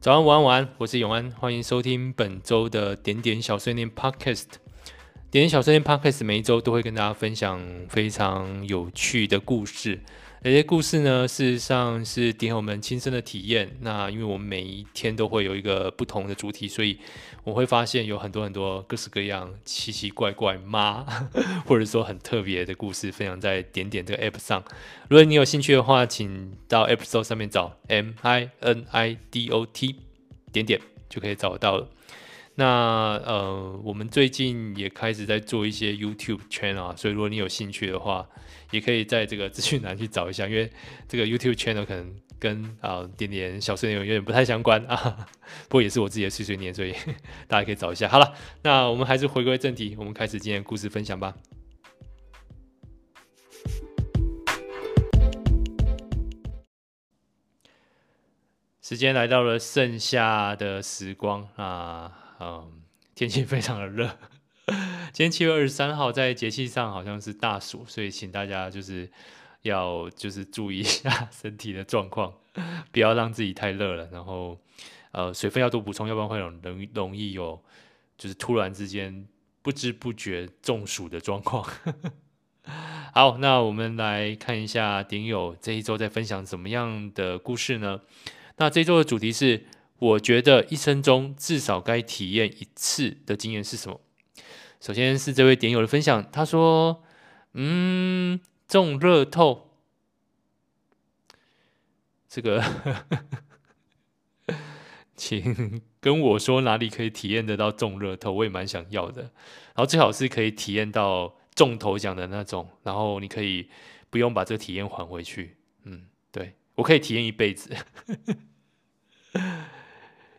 早安，晚安，晚安，我是永安，欢迎收听本周的点点小碎念 Podcast。点点小碎念 Podcast 每一周都会跟大家分享非常有趣的故事。这些故事呢，事实上是点友们亲身的体验。那因为我们每一天都会有一个不同的主题，所以我会发现有很多很多各式各样奇奇怪怪妈，或者说很特别的故事分享在点点这个 App 上。如果你有兴趣的话，请到 App Store 上面找 M I N I D O T 点点就可以找到了。那呃，我们最近也开始在做一些 YouTube channel 啊，所以如果你有兴趣的话，也可以在这个资讯栏去找一下，因为这个 YouTube channel 可能跟啊、点点小碎念有点不太相关 啊，不过也是我自己的碎碎念，所以大家可以找一下。好了，那我们还是回归正题，我们开始今天故事分享吧。时间来到了盛夏的时光啊。嗯，天气非常的热。今天七月二十三号，在节气上好像是大暑，所以请大家就是要就是注意一下 身体的状况，不要让自己太热了。然后呃，水分要多补充，要不然会容容容易有就是突然之间不知不觉中暑的状况。好，那我们来看一下顶友这一周在分享怎么样的故事呢？那这一周的主题是。我觉得一生中至少该体验一次的经验是什么？首先是这位点友的分享，他说：“嗯，中乐透，这个，请跟我说哪里可以体验得到中乐透，我也蛮想要的。然后最好是可以体验到中头奖的那种，然后你可以不用把这个体验还回去。嗯，对，我可以体验一辈子。”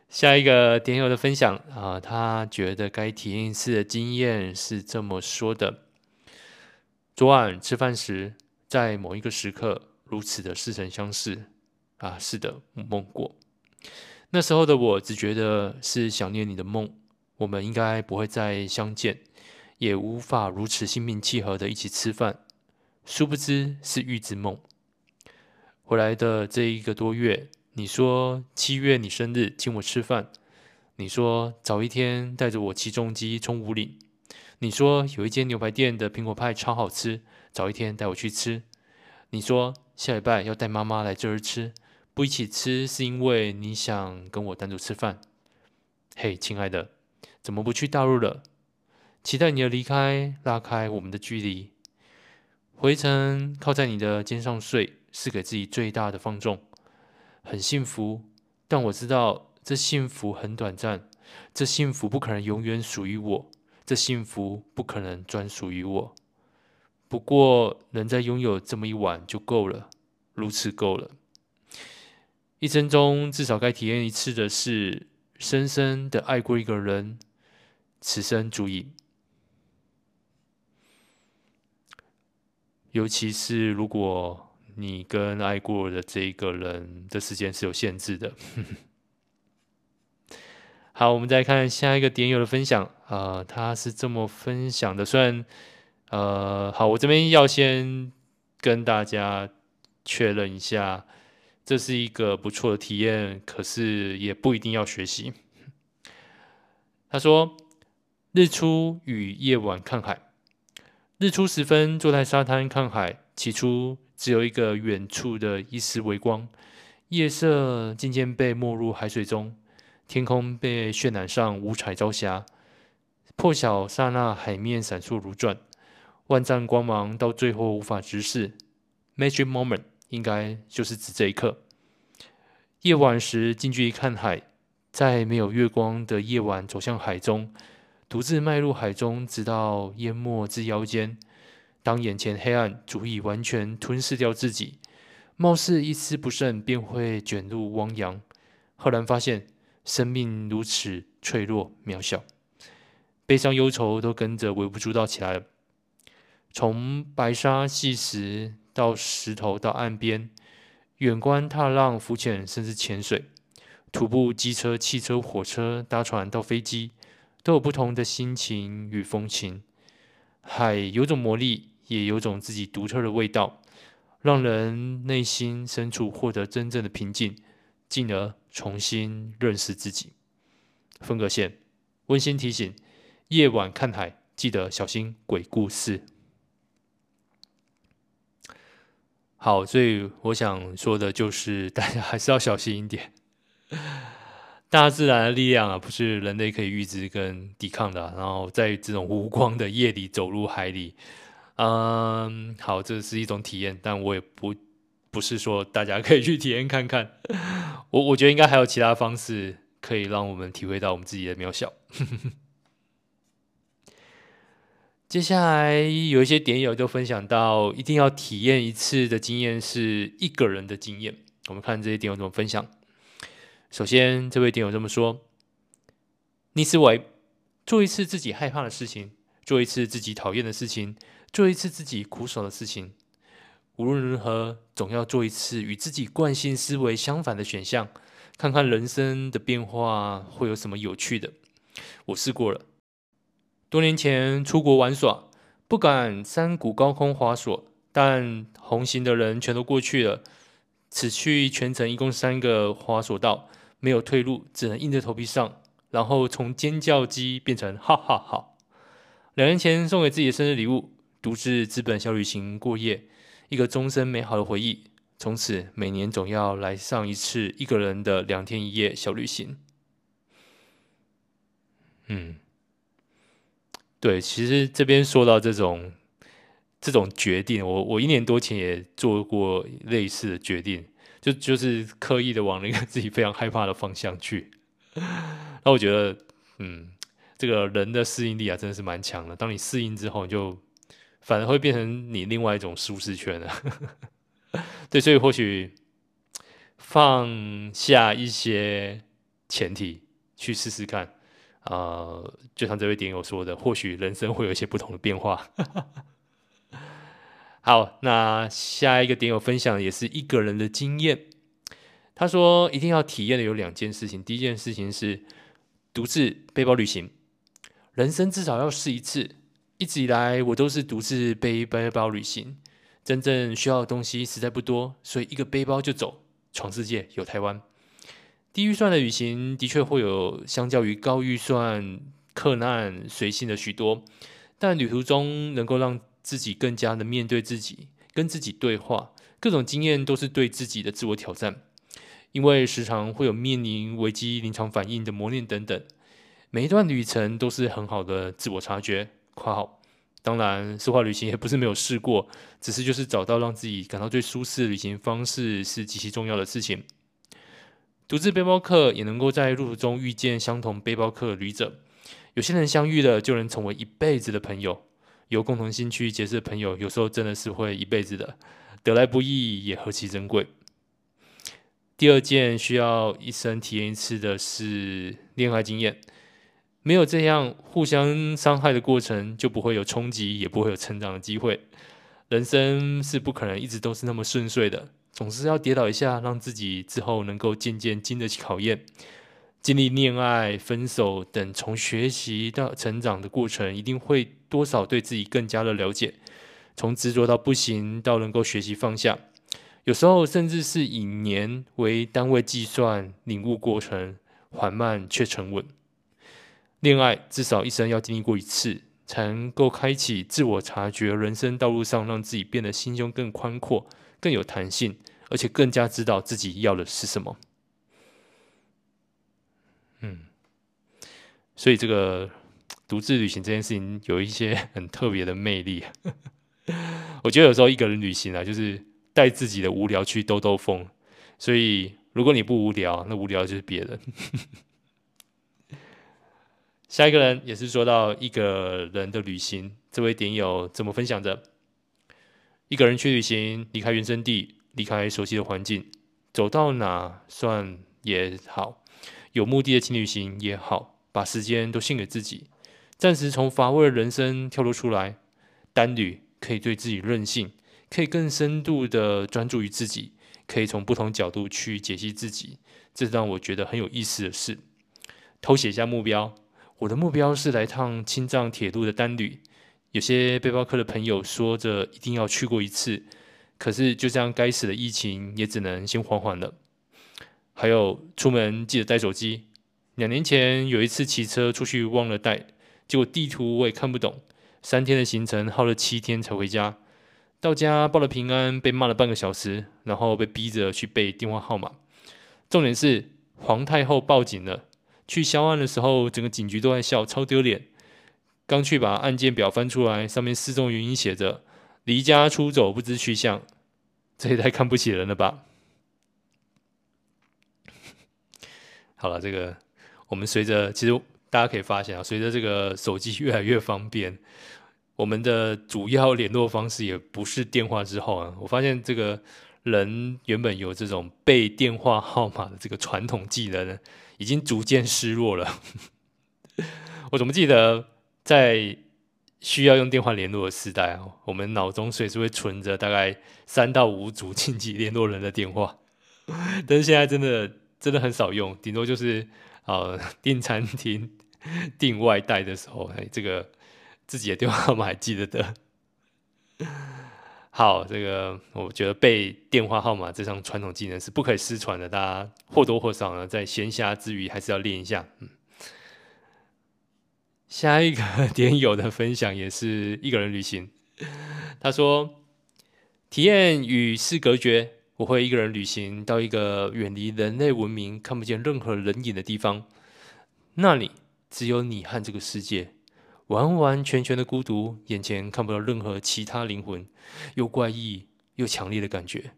下一个点友的分享啊，他觉得该体验一次的经验是这么说的：昨晚吃饭时，在某一个时刻如此的似曾相识啊，是的，梦过。那时候的我只觉得是想念你的梦，我们应该不会再相见，也无法如此心平气和的一起吃饭。殊不知是预知梦。回来的这一个多月。你说七月你生日，请我吃饭。你说早一天带着我骑重机冲五岭。你说有一间牛排店的苹果派超好吃，早一天带我去吃。你说下礼拜要带妈妈来这儿吃，不一起吃是因为你想跟我单独吃饭。嘿，亲爱的，怎么不去大陆了？期待你的离开，拉开我们的距离。回程靠在你的肩上睡，是给自己最大的放纵。很幸福，但我知道这幸福很短暂，这幸福不可能永远属于我，这幸福不可能专属于我。不过，能再拥有这么一晚就够了，如此够了。一生中至少该体验一次的是，深深的爱过一个人，此生足矣。尤其是如果。你跟爱过的这一个人的时间是有限制的。好，我们再看下一个点友的分享啊、他是这么分享的。虽然呃，好，我这边要先跟大家确认一下，这是一个不错的体验，可是也不一定要学习。他说：日出与夜晚看海，日出时分坐在沙滩看海，起初。只有一个远处的一丝微光，夜色渐渐被没入海水中，天空被渲染上五彩朝霞。破晓刹那，海面闪烁如钻，万丈光芒到最后无法直视。Magic moment 应该就是指这一刻。夜晚时近距离看海，在没有月光的夜晚走向海中，独自迈入海中，直到淹没至腰间。当眼前黑暗足以完全吞噬掉自己，貌似一丝不慎便会卷入汪洋，赫然发现生命如此脆弱渺小，悲伤忧愁都跟着微不足道起来了。从白沙细石到石头到岸边，远观踏浪浮潜甚至潜水，徒步机车汽车火车搭船到飞机，都有不同的心情与风情。海有种魔力。也有种自己独特的味道，让人内心深处获得真正的平静，进而重新认识自己。分隔线，温馨提醒：夜晚看海，记得小心鬼故事。好，所以我想说的就是，大家还是要小心一点。大自然的力量啊，不是人类可以预知跟抵抗的。然后在这种无光的夜里走入海里，嗯，好，这是一种体验，但我也不不是说大家可以去体验看看。我我觉得应该还有其他方式可以让我们体会到我们自己的渺小。接下来有一些点友就分享到，一定要体验一次的经验是一个人的经验。我们看这些点友怎么分享。首先，这位点友这么说：逆思维，做一次自己害怕的事情，做一次自己讨厌的事情，做一次自己苦手的事情。无论如何，总要做一次与自己惯性思维相反的选项，看看人生的变化会有什么有趣的。我试过了。多年前出国玩耍，不敢山谷高空滑索，但同行的人全都过去了。此去全程一共三个滑索道，没有退路，只能硬着头皮上。然后从尖叫机变成哈哈哈。两年前送给自己的生日礼物，独自资本小旅行过夜，一个终身美好的回忆。从此每年总要来上一次一个人的两天一夜小旅行。嗯。对，其实这边说到这种这种决定，我我一年多前也做过类似的决定，就就是刻意的往那个自己非常害怕的方向去。那我觉得，嗯，这个人的适应力啊，真的是蛮强的。当你适应之后，你就反而会变成你另外一种舒适圈了。对，所以或许放下一些前提去试试看。呃，就像这位点友说的，或许人生会有一些不同的变化。好，那下一个点友分享的也是一个人的经验。他说，一定要体验的有两件事情。第一件事情是独自背包旅行，人生至少要试一次。一直以来，我都是独自背背包旅行，真正需要的东西实在不多，所以一个背包就走，闯世界，有台湾。低预算的旅行的确会有相较于高预算、客难、随性的许多，但旅途中能够让自己更加的面对自己，跟自己对话，各种经验都是对自己的自我挑战。因为时常会有面临危机、临场反应的磨练等等，每一段旅程都是很好的自我察觉。括号，当然，奢华旅行也不是没有试过，只是就是找到让自己感到最舒适的旅行方式是极其重要的事情。独自背包客也能够在路途中遇见相同背包客旅者，有些人相遇了就能成为一辈子的朋友。有共同兴趣结识的朋友，有时候真的是会一辈子的，得来不易也何其珍贵。第二件需要一生体验一次的是恋爱经验，没有这样互相伤害的过程，就不会有冲击，也不会有成长的机会。人生是不可能一直都是那么顺遂的。总是要跌倒一下，让自己之后能够渐渐经得起考验。经历恋爱、分手等，从学习到成长的过程，一定会多少对自己更加的了解。从执着到不行，到能够学习放下，有时候甚至是以年为单位计算，领悟过程缓慢却沉稳。恋爱至少一生要经历过一次，才能够开启自我察觉，人生道路上让自己变得心胸更宽阔。更有弹性，而且更加知道自己要的是什么。嗯，所以这个独自旅行这件事情有一些很特别的魅力。我觉得有时候一个人旅行啊，就是带自己的无聊去兜兜风。所以如果你不无聊，那无聊就是别人。下一个人也是说到一个人的旅行，这位点友怎么分享的？一个人去旅行，离开原生地，离开熟悉的环境，走到哪算也好，有目的的轻旅行也好，把时间都献给自己，暂时从乏味的人生跳脱出来。单旅可以对自己任性，可以更深度的专注于自己，可以从不同角度去解析自己，这是让我觉得很有意思的事。偷写一下目标，我的目标是来趟青藏铁路的单旅。有些背包客的朋友说着一定要去过一次，可是就这样该死的疫情也只能先缓缓了。还有出门记得带手机。两年前有一次骑车出去忘了带，结果地图我也看不懂，三天的行程耗了七天才回家。到家报了平安，被骂了半个小时，然后被逼着去背电话号码。重点是皇太后报警了，去销案的时候，整个警局都在笑，超丢脸。刚去把案件表翻出来，上面失踪原因写着“离家出走，不知去向”，这也太看不起人了吧！好了，这个我们随着其实大家可以发现啊，随着这个手机越来越方便，我们的主要联络方式也不是电话之后啊，我发现这个人原本有这种背电话号码的这个传统技能呢，已经逐渐失落了。我怎么记得？在需要用电话联络的时代啊，我们脑中随时会存着大概三到五组紧急联络人的电话，但是现在真的真的很少用，顶多就是呃订餐厅、订外带的时候，哎，这个自己的电话号码还记得的。好，这个我觉得背电话号码这项传统技能是不可以失传的，大家或多或少呢在闲暇之余还是要练一下，嗯。下一个 点友的分享也是一个人旅行。他说：“体验与世隔绝，我会一个人旅行到一个远离人类文明、看不见任何人影的地方，那里只有你和这个世界，完完全全的孤独，眼前看不到任何其他灵魂，又怪异又强烈的感觉。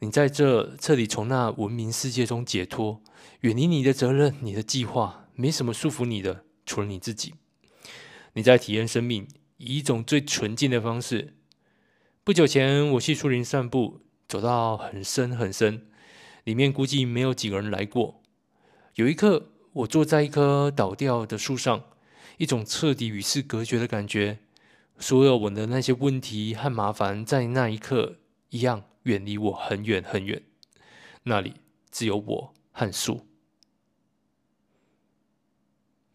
你在这彻底从那文明世界中解脱，远离你的责任、你的计划，没什么束缚你的。”除了你自己，你在体验生命，以一种最纯净的方式。不久前，我去树林散步，走到很深很深，里面估计没有几个人来过。有一刻，我坐在一棵倒掉的树上，一种彻底与世隔绝的感觉。所有我的那些问题和麻烦，在那一刻一样远离我很远很远。那里只有我和树。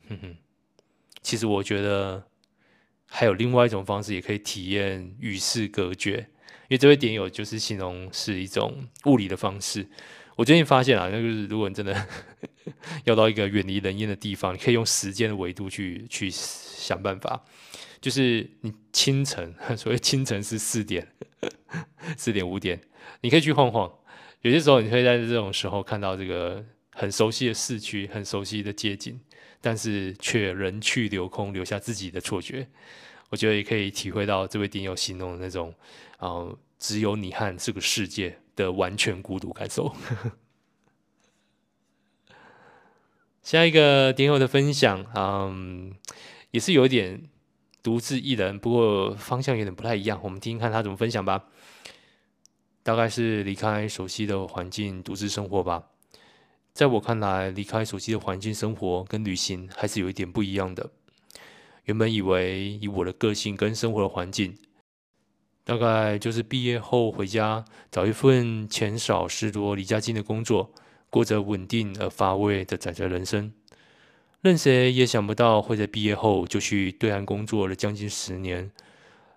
哼哼。其实我觉得还有另外一种方式，也可以体验与世隔绝。因为这位点友就是形容是一种物理的方式。我最近发现啊，那就是如果你真的 要到一个远离人烟的地方，你可以用时间的维度去去想办法。就是你清晨，所谓清晨是四点、四点五点，你可以去晃晃。有些时候，你会在这种时候看到这个很熟悉的市区，很熟悉的街景。但是却人去留空，留下自己的错觉。我觉得也可以体会到这位点友形容的那种，呃，只有你和这个世界的完全孤独感受。下一个点友的分享，嗯，也是有点独自一人，不过方向有点不太一样。我们听听看他怎么分享吧。大概是离开熟悉的环境，独自生活吧。在我看来，离开熟悉的环境生活跟旅行还是有一点不一样的。原本以为以我的个性跟生活的环境，大概就是毕业后回家找一份钱少事多、离家近的工作，过着稳定而乏味的宅宅人生。任谁也想不到会在毕业后就去对岸工作了将近十年。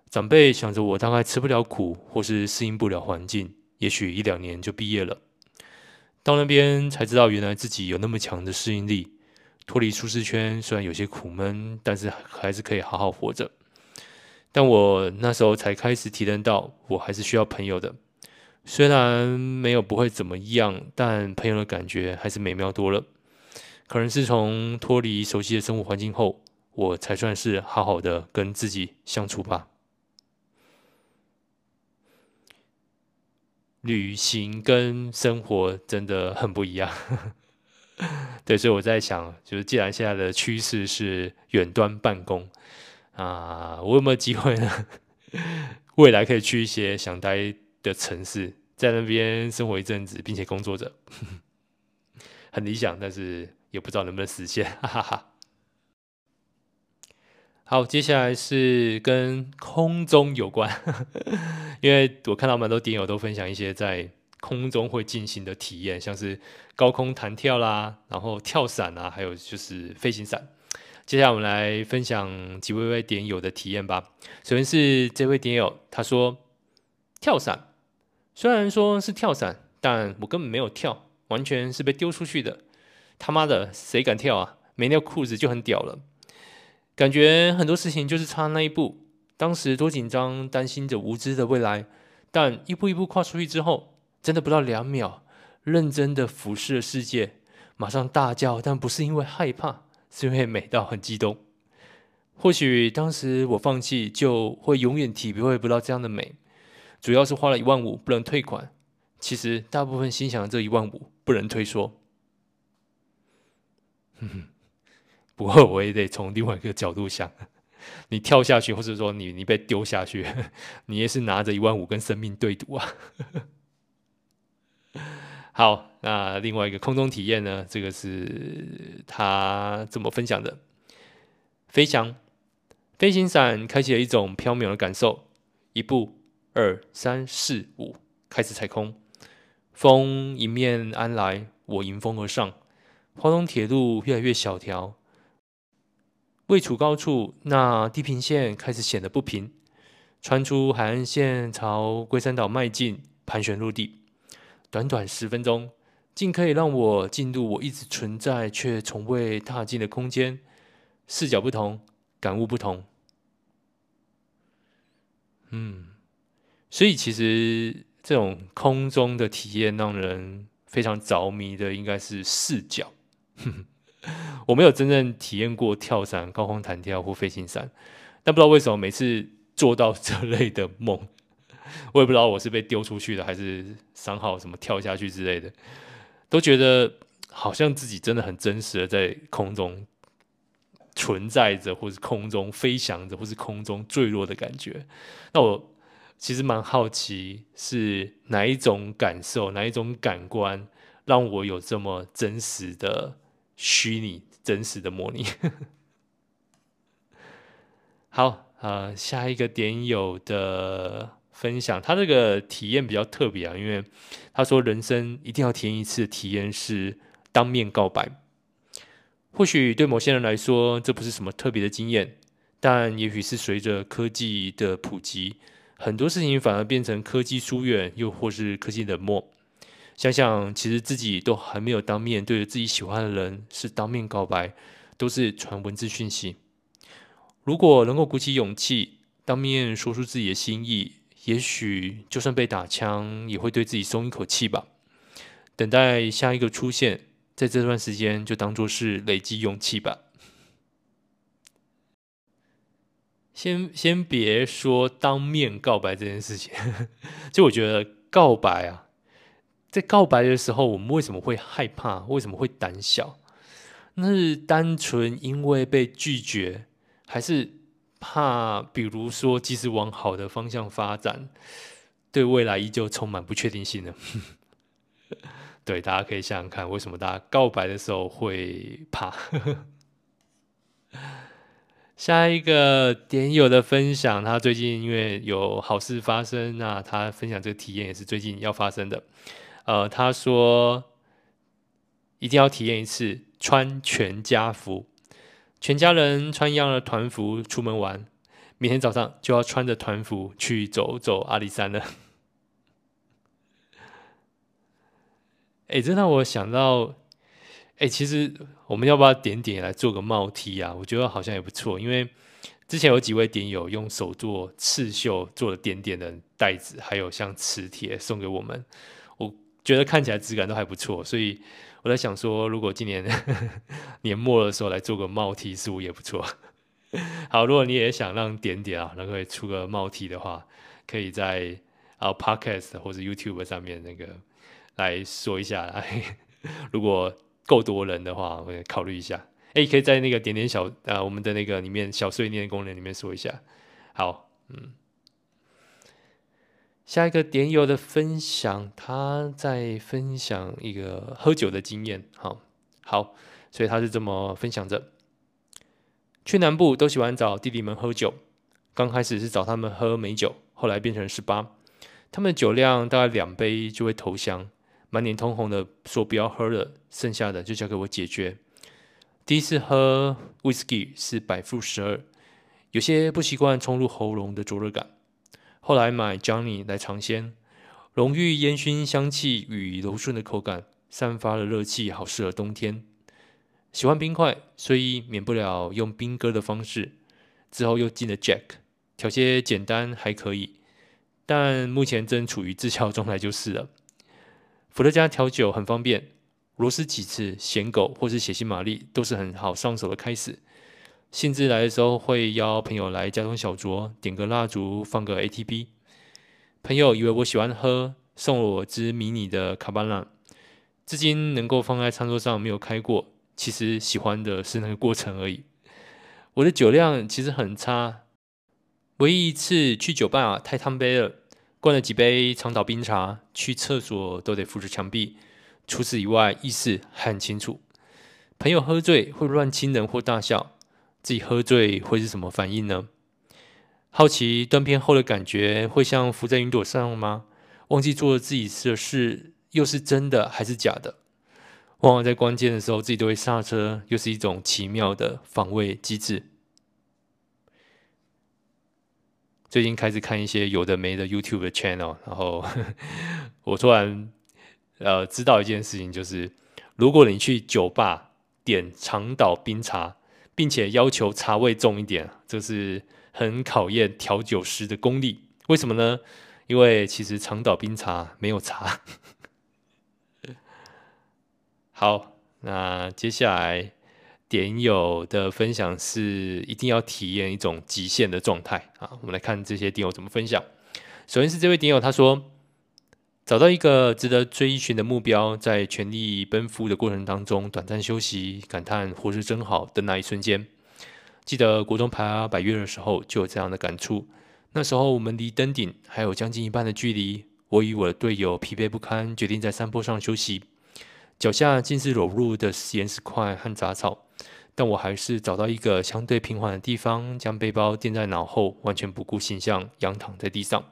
长辈想着我大概吃不了苦，或是适应不了环境，也许一两年就毕业了。到那边才知道，原来自己有那么强的适应力，脱离舒适圈，虽然有些苦闷，但是还是可以好好活着。但我那时候才开始体验到，我还是需要朋友的。虽然没有不会怎么样，但朋友的感觉还是美妙多了。可能是从脱离熟悉的生活环境后，我才算是好好的跟自己相处吧。旅行跟生活真的很不一样，对，所以我在想，就是既然现在的趋势是远端办公啊，我有没有机会呢？未来可以去一些想待的城市，在那边生活一阵子，并且工作着，很理想，但是也不知道能不能实现，哈哈哈。好，接下来是跟空中有关，因为我看到蛮多点友都分享一些在空中会进行的体验，像是高空弹跳啦，然后跳伞啊，还有就是飞行伞。接下来我们来分享几位位点友的体验吧。首先是这位点友，他说跳伞，虽然说是跳伞，但我根本没有跳，完全是被丢出去的。他妈的，谁敢跳啊？没尿裤子就很屌了。感觉很多事情就是差那一步。当时多紧张，担心着无知的未来，但一步一步跨出去之后，真的不到两秒，认真的俯视了世界，马上大叫，但不是因为害怕，是因为美到很激动。或许当时我放弃，就会永远体会不到这样的美。主要是花了一万五不能退款，其实大部分心想这一万五不能退缩。不过我也得从另外一个角度想，你跳下去，或者说你你被丢下去，你也是拿着一万五跟生命对赌啊。好，那另外一个空中体验呢？这个是他这么分享的：飞翔，飞行伞开启了一种飘渺的感受，一步。二三四五，开始踩空，风迎面而来，我迎风而上。花东铁路越来越小条，位处高处，那地平线开始显得不平。穿出海岸线朝龟山岛迈进，盘旋陆地。短短十分钟，竟可以让我进入我一直存在却从未踏进的空间。视角不同，感悟不同。嗯。所以，其实这种空中的体验让人非常着迷的，应该是视角。我没有真正体验过跳伞、高空弹跳或飞行伞，但不知道为什么每次做到这类的梦，我也不知道我是被丢出去的，还是三号什么跳下去之类的，都觉得好像自己真的很真实的在空中存在着，或是空中飞翔着，或是空中坠落的感觉。那我。其实蛮好奇，是哪一种感受，哪一种感官，让我有这么真实的虚拟、真实的模拟。好，呃，下一个点友的分享，他这个体验比较特别啊，因为他说人生一定要体验一次体验是当面告白。或许对某些人来说，这不是什么特别的经验，但也许是随着科技的普及。很多事情反而变成科技疏远，又或是科技冷漠。想想，其实自己都还没有当面对着自己喜欢的人是当面告白，都是传文字讯息。如果能够鼓起勇气当面说出自己的心意，也许就算被打枪，也会对自己松一口气吧。等待下一个出现，在这段时间就当做是累积勇气吧。先先别说当面告白这件事情，就我觉得告白啊，在告白的时候，我们为什么会害怕？为什么会胆小？那是单纯因为被拒绝，还是怕？比如说，即使往好的方向发展，对未来依旧充满不确定性呢？对，大家可以想想看，为什么大家告白的时候会怕？下一个点友的分享，他最近因为有好事发生，那他分享这个体验也是最近要发生的。呃，他说一定要体验一次穿全家福，全家人穿一样的团服出门玩，明天早上就要穿着团服去走走阿里山了。哎，这让我想到。哎、其实我们要不要点点来做个帽 T 啊？我觉得好像也不错，因为之前有几位点友用手做刺绣做了点点的袋子，还有像磁铁送给我们，我觉得看起来质感都还不错，所以我在想说，如果今年 年末的时候来做个帽 T，似乎也不错。好，如果你也想让点点啊能够出个帽 T 的话，可以在啊 Podcast 或者 YouTube 上面那个来说一下。如果够多人的话，我也考虑一下。哎，可以在那个点点小呃，我们的那个里面小碎念功能里面说一下。好，嗯，下一个点友的分享，他在分享一个喝酒的经验。好，好，所以他是这么分享着：去南部都喜欢找弟弟们喝酒，刚开始是找他们喝美酒，后来变成十八，他们的酒量大概两杯就会投降。满脸通红的说：“不要喝了，剩下的就交给我解决。”第一次喝 whisky 是百负十二，有些不习惯冲入喉咙的灼热感。后来买 Johnny 来尝鲜，浓郁烟熏香气与柔顺的口感，散发了热气，好适合冬天。喜欢冰块，所以免不了用冰割的方式。之后又进了 Jack，调些简单还可以，但目前正处于自嘲状态就是了。伏特加调酒很方便，螺丝起子、咸狗或是血腥玛丽都是很好上手的开始。兴致来的时候会邀朋友来家中小酌，点个蜡烛，放个 ATP。朋友以为我喜欢喝，送了我支迷你的卡巴纳，至今能够放在餐桌上没有开过。其实喜欢的是那个过程而已。我的酒量其实很差，唯一一次去酒吧啊太贪杯了，灌了几杯长岛冰茶，去厕所都得扶着墙壁。除此以外，意识很清楚。朋友喝醉会乱亲人或大笑，自己喝醉会是什么反应呢？好奇断片后的感觉会像浮在云朵上吗？忘记做了自己的事，又是真的还是假的？往往在关键的时候，自己都会刹车，又是一种奇妙的防卫机制。最近开始看一些有的没的 YouTube 的 channel，然后 我突然呃知道一件事情，就是如果你去酒吧点长岛冰茶，并且要求茶味重一点，这是很考验调酒师的功力。为什么呢？因为其实长岛冰茶没有茶。好，那接下来点友的分享是一定要体验一种极限的状态啊！我们来看这些点友怎么分享。首先是这位点友，他说找到一个值得追寻的目标，在全力奔赴的过程当中，短暂休息，感叹活着真好的那一瞬间。记得国中爬百岳的时候，就有这样的感触。那时候我们离登顶还有将近一半的距离，我与我的队友疲惫不堪，决定在山坡上休息。脚下尽是裸露的岩石块和杂草，但我还是找到一个相对平缓的地方，将背包垫在脑后，完全不顾形象，仰躺在地上。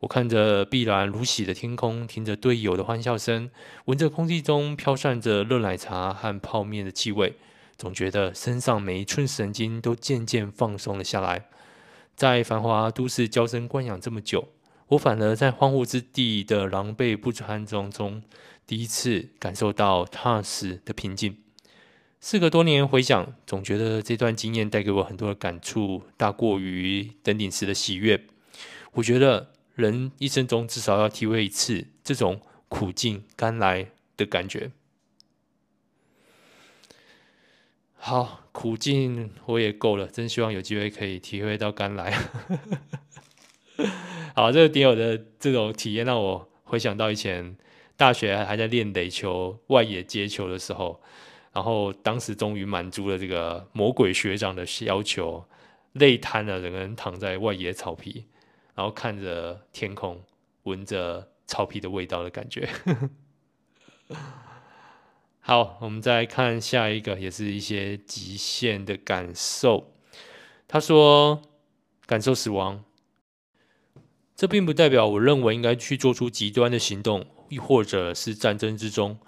我看着碧蓝如洗的天空，听着队友的欢笑声，闻着空气中飘散着热奶茶和泡面的气味，总觉得身上每一寸神经都渐渐放松了下来。在繁华都市娇生惯养这么久，我反而在荒芜之地的狼狈不堪中中。第一次感受到踏实的平静。事隔多年回想，总觉得这段经验带给我很多的感触，大过于登顶时的喜悦。我觉得人一生中至少要体会一次这种苦尽甘来的感觉。好，苦尽我也够了，真希望有机会可以体会到甘来。好，这个点友的这种体验让我回想到以前。大学还在练垒球、外野接球的时候，然后当时终于满足了这个魔鬼学长的要求，累瘫了，整个人躺在外野草皮，然后看着天空，闻着草皮的味道的感觉。好，我们再看下一个，也是一些极限的感受。他说：“感受死亡，这并不代表我认为应该去做出极端的行动。”亦或者是战争之中，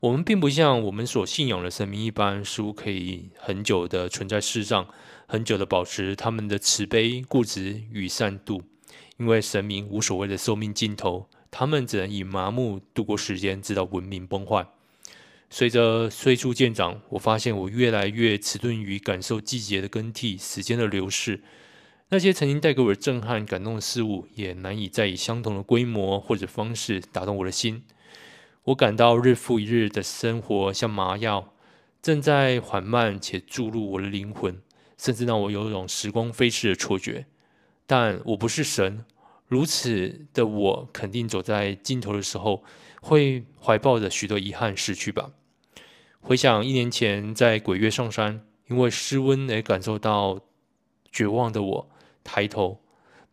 我们并不像我们所信仰的神明一般，似乎可以很久的存在世上，很久的保持他们的慈悲、固执与善妒。因为神明无所谓的寿命尽头，他们只能以麻木度过时间，直到文明崩坏。随着岁数渐长，我发现我越来越迟钝于感受季节的更替、时间的流逝。那些曾经带给我的震撼、感动的事物，也难以再以相同的规模或者方式打动我的心。我感到日复一日的生活像麻药，正在缓慢且注入我的灵魂，甚至让我有一种时光飞逝的错觉。但我不是神，如此的我肯定走在尽头的时候，会怀抱着许多遗憾逝去吧。回想一年前在鬼月上山，因为失温而感受到绝望的我。抬头，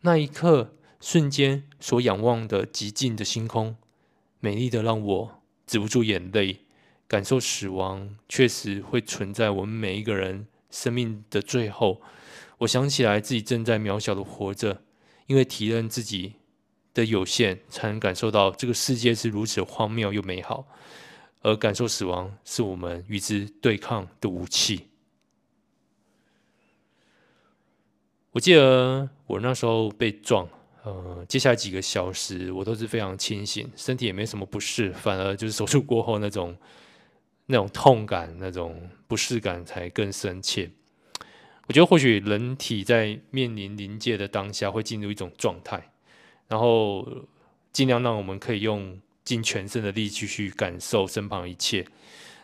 那一刻，瞬间所仰望的极尽的星空，美丽的让我止不住眼泪。感受死亡，确实会存在我们每一个人生命的最后。我想起来自己正在渺小的活着，因为体认自己的有限，才能感受到这个世界是如此荒谬又美好。而感受死亡，是我们与之对抗的武器。我记得我那时候被撞，呃，接下来几个小时我都是非常清醒，身体也没什么不适，反而就是手术过后那种那种痛感、那种不适感才更深切。我觉得或许人体在面临临界的当下会进入一种状态，然后尽量让我们可以用尽全身的力气去感受身旁一切。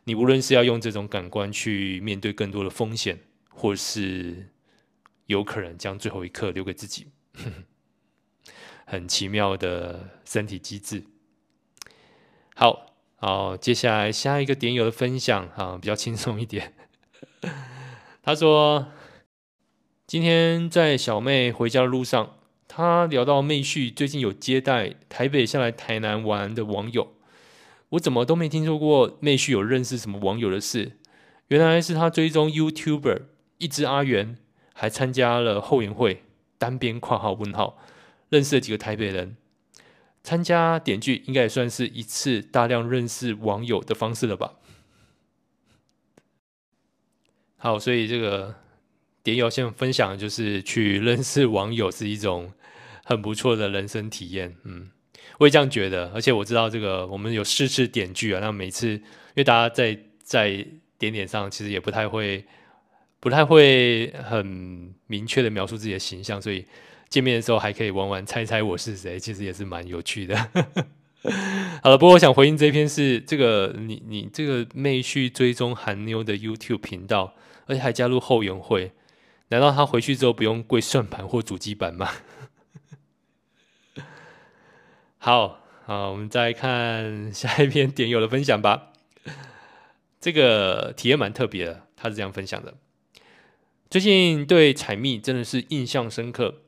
你无论是要用这种感官去面对更多的风险，或是有可能将最后一刻留给自己。很奇妙的身体机制。好，好，接下来下一个点友的分享啊，比较轻松一点。他说，今天在小妹回家的路上，她聊到妹婿最近有接待台北下来台南玩的网友，我怎么都没听说过妹婿有认识什么网友的事。原来是他追踪 YouTuber 一只阿元，还参加了后援会，单边括号问号。认识了几个台北人，参加点剧应该也算是一次大量认识网友的方式了吧。好，所以这个点友先分享就是去认识网友是一种很不错的人生体验。嗯，我也这样觉得，而且我知道这个我们有四次点剧啊，那每次因为大家在在点点上其实也不太会不太会很明确的描述自己的形象，所以。见面的时候还可以玩玩猜猜我是谁，其实也是蛮有趣的。好了，不过我想回应这篇是这个你你这个妹婿追踪韩妞的 YouTube 频道，而且还加入后援会，难道他回去之后不用跪算盘或主机板吗？好好，我们再看下一篇点友的分享吧。这个体验蛮特别的，他是这样分享的：最近对采蜜真的是印象深刻。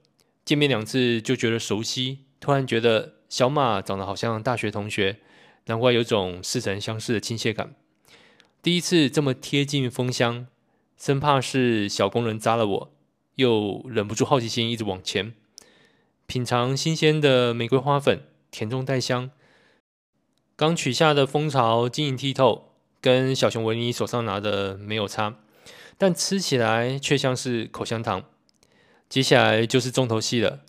见面两次就觉得熟悉，突然觉得小马长得好像大学同学，难怪有种似曾相识的亲切感。第一次这么贴近蜂箱，生怕是小工人扎了我，又忍不住好奇心一直往前品尝新鲜的玫瑰花粉，甜中带香。刚取下的蜂巢晶莹剔透，跟小熊维尼手上拿的没有差，但吃起来却像是口香糖。接下来就是重头戏了，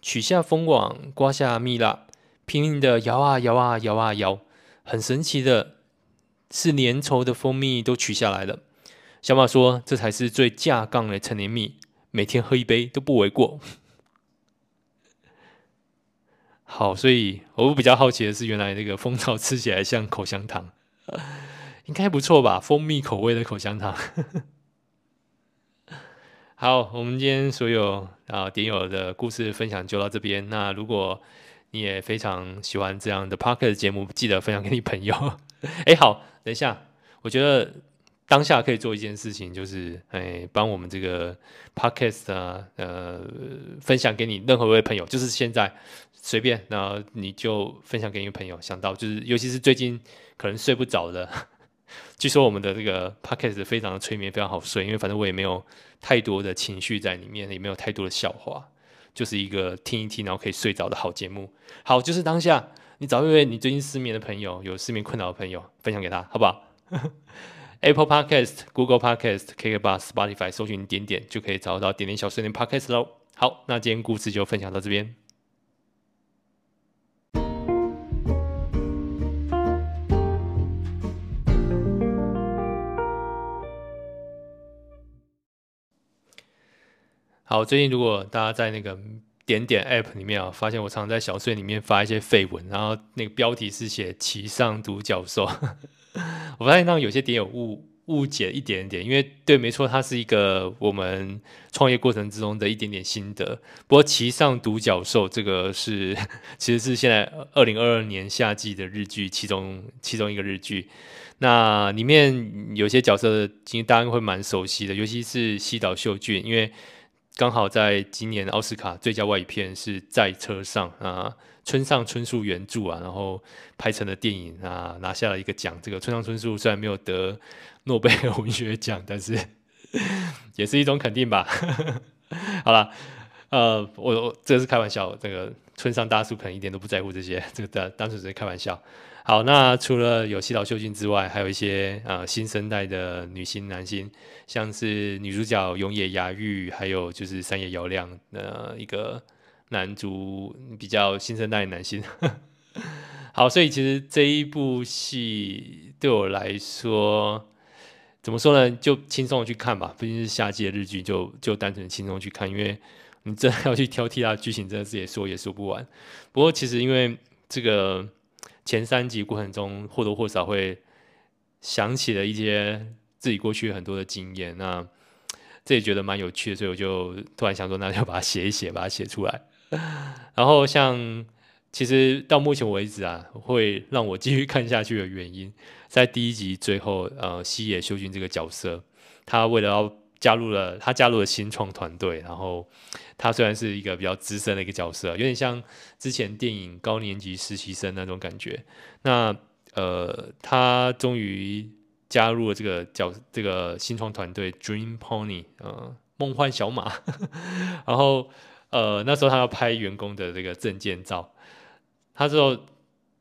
取下蜂网，刮下蜜蜡，拼命的摇啊摇啊摇啊摇，很神奇的是，粘稠的蜂蜜都取下来了。小马说：“这才是最架杠的成年蜜，每天喝一杯都不为过。”好，所以我比较好奇的是，原来那个蜂巢吃起来像口香糖，应该不错吧？蜂蜜口味的口香糖。好，我们今天所有啊点友的故事分享就到这边。那如果你也非常喜欢这样的 Podcast 节目，记得分享给你朋友。哎，好，等一下，我觉得当下可以做一件事情，就是哎，帮我们这个 Podcast 啊，呃，分享给你任何一位朋友，就是现在随便，然后你就分享给你朋友。想到就是，尤其是最近可能睡不着的。据说我们的这个 podcast 非常的催眠，非常好睡，因为反正我也没有太多的情绪在里面，也没有太多的笑话，就是一个听一听然后可以睡着的好节目。好，就是当下你找一位你最近失眠的朋友，有失眠困扰的朋友，分享给他，好不好 ？Apple Podcast、Google Podcast、KKBOX、Spotify，搜寻点点就可以找到点点小碎念 podcast 喽。好，那今天故事就分享到这边。好，最近如果大家在那个点点 App 里面啊，发现我常常在小碎里面发一些废文，然后那个标题是写“骑上独角兽”，我发现让有些点有误误解一点点，因为对，没错，它是一个我们创业过程之中的一点点心得。不过“骑上独角兽”这个是其实是现在二零二二年夏季的日剧其中其中一个日剧，那里面有些角色其实大家会蛮熟悉的，尤其是西岛秀俊，因为。刚好在今年奥斯卡最佳外语片是在车上啊，村上春树原著啊，然后拍成了电影啊，拿下了一个奖。这个村上春树虽然没有得诺贝尔文学奖，但是 也是一种肯定吧。好了，呃，我我这是开玩笑，这个村上大叔可能一点都不在乎这些，这个单单纯只是开玩笑。好，那除了有西岛秀俊之外，还有一些呃新生代的女星、男星，像是女主角永野芽郁，还有就是三野遥亮的一个男主比较新生代的男星。好，所以其实这一部戏对我来说，怎么说呢？就轻松的去看吧，毕竟是夏季的日剧，就就单纯轻松去看。因为你真的要去挑剔它的剧情，真的是也说也说不完。不过其实因为这个前三集过程中或多或少会想起了一些自己过去很多的经验，那这也觉得蛮有趣的，所以我就突然想说，那就把它写一写，把它写出来。然后像。其实到目前为止啊，会让我继续看下去的原因，在第一集最后，呃，西野秀俊这个角色，他为了要加入了，他加入了新创团队，然后他虽然是一个比较资深的一个角色，有点像之前电影高年级实习生那种感觉。那呃，他终于加入了这个角，这个新创团队 Dream Pony，呃，梦幻小马。然后呃，那时候他要拍员工的这个证件照。他之后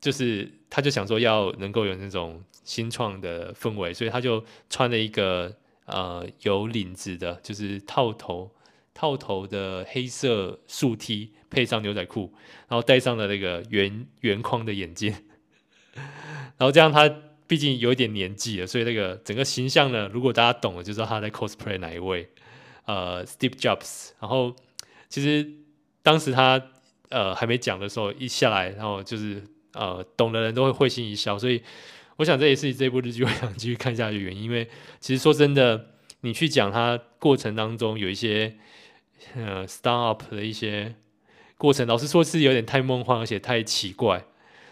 就是，他就想说要能够有那种新创的氛围，所以他就穿了一个呃有领子的，就是套头套头的黑色素 T，配上牛仔裤，然后戴上了那个圆圆框的眼镜，然后这样他毕竟有一点年纪了，所以那个整个形象呢，如果大家懂了，就知道他在 cosplay 哪一位，呃，Steve Jobs。然后其实当时他。呃，还没讲的时候，一下来，然后就是呃，懂的人都会会心一笑，所以我想这也是这部日剧我想继续看下去的原因。因为其实说真的，你去讲它过程当中有一些呃，startup 的一些过程，老实说是有点太梦幻，而且太奇怪。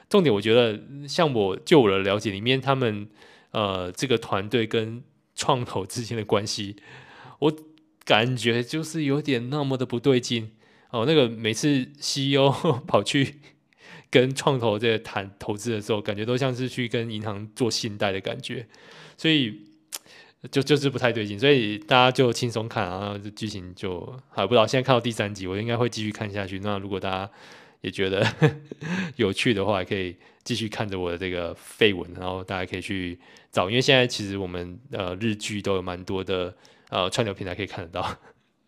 重点我觉得，像我就我的了解里面，他们呃这个团队跟创投之间的关系，我感觉就是有点那么的不对劲。哦，那个每次 CEO 跑去跟创投这谈投资的时候，感觉都像是去跟银行做信贷的感觉，所以就就是不太对劲，所以大家就轻松看啊，然后这剧情就还不知道。现在看到第三集，我应该会继续看下去。那如果大家也觉得 有趣的话，可以继续看着我的这个废文，然后大家可以去找，因为现在其实我们呃日剧都有蛮多的呃串流平台可以看得到。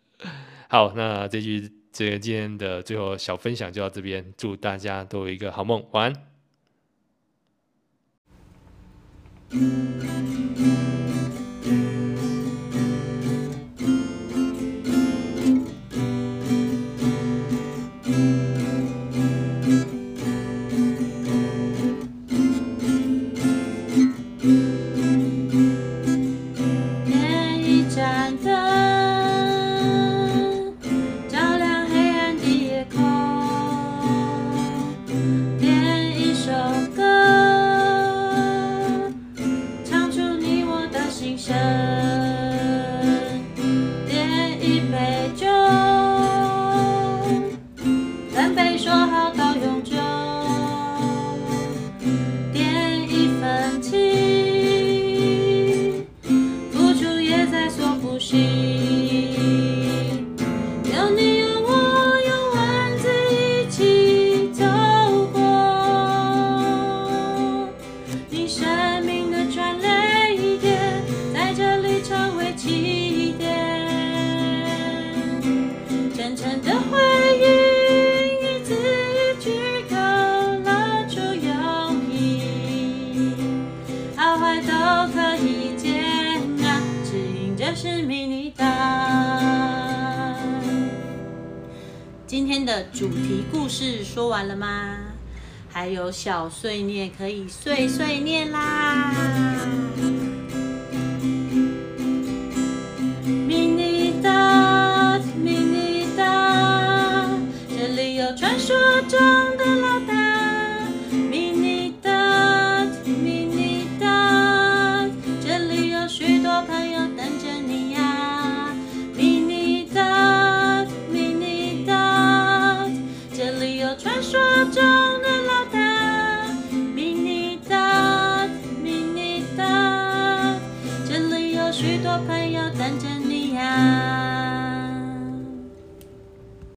好，那这句。这个今天的最后小分享就到这边，祝大家都有一个好梦，晚安。故事说完了吗？还有小碎念可以碎碎念啦。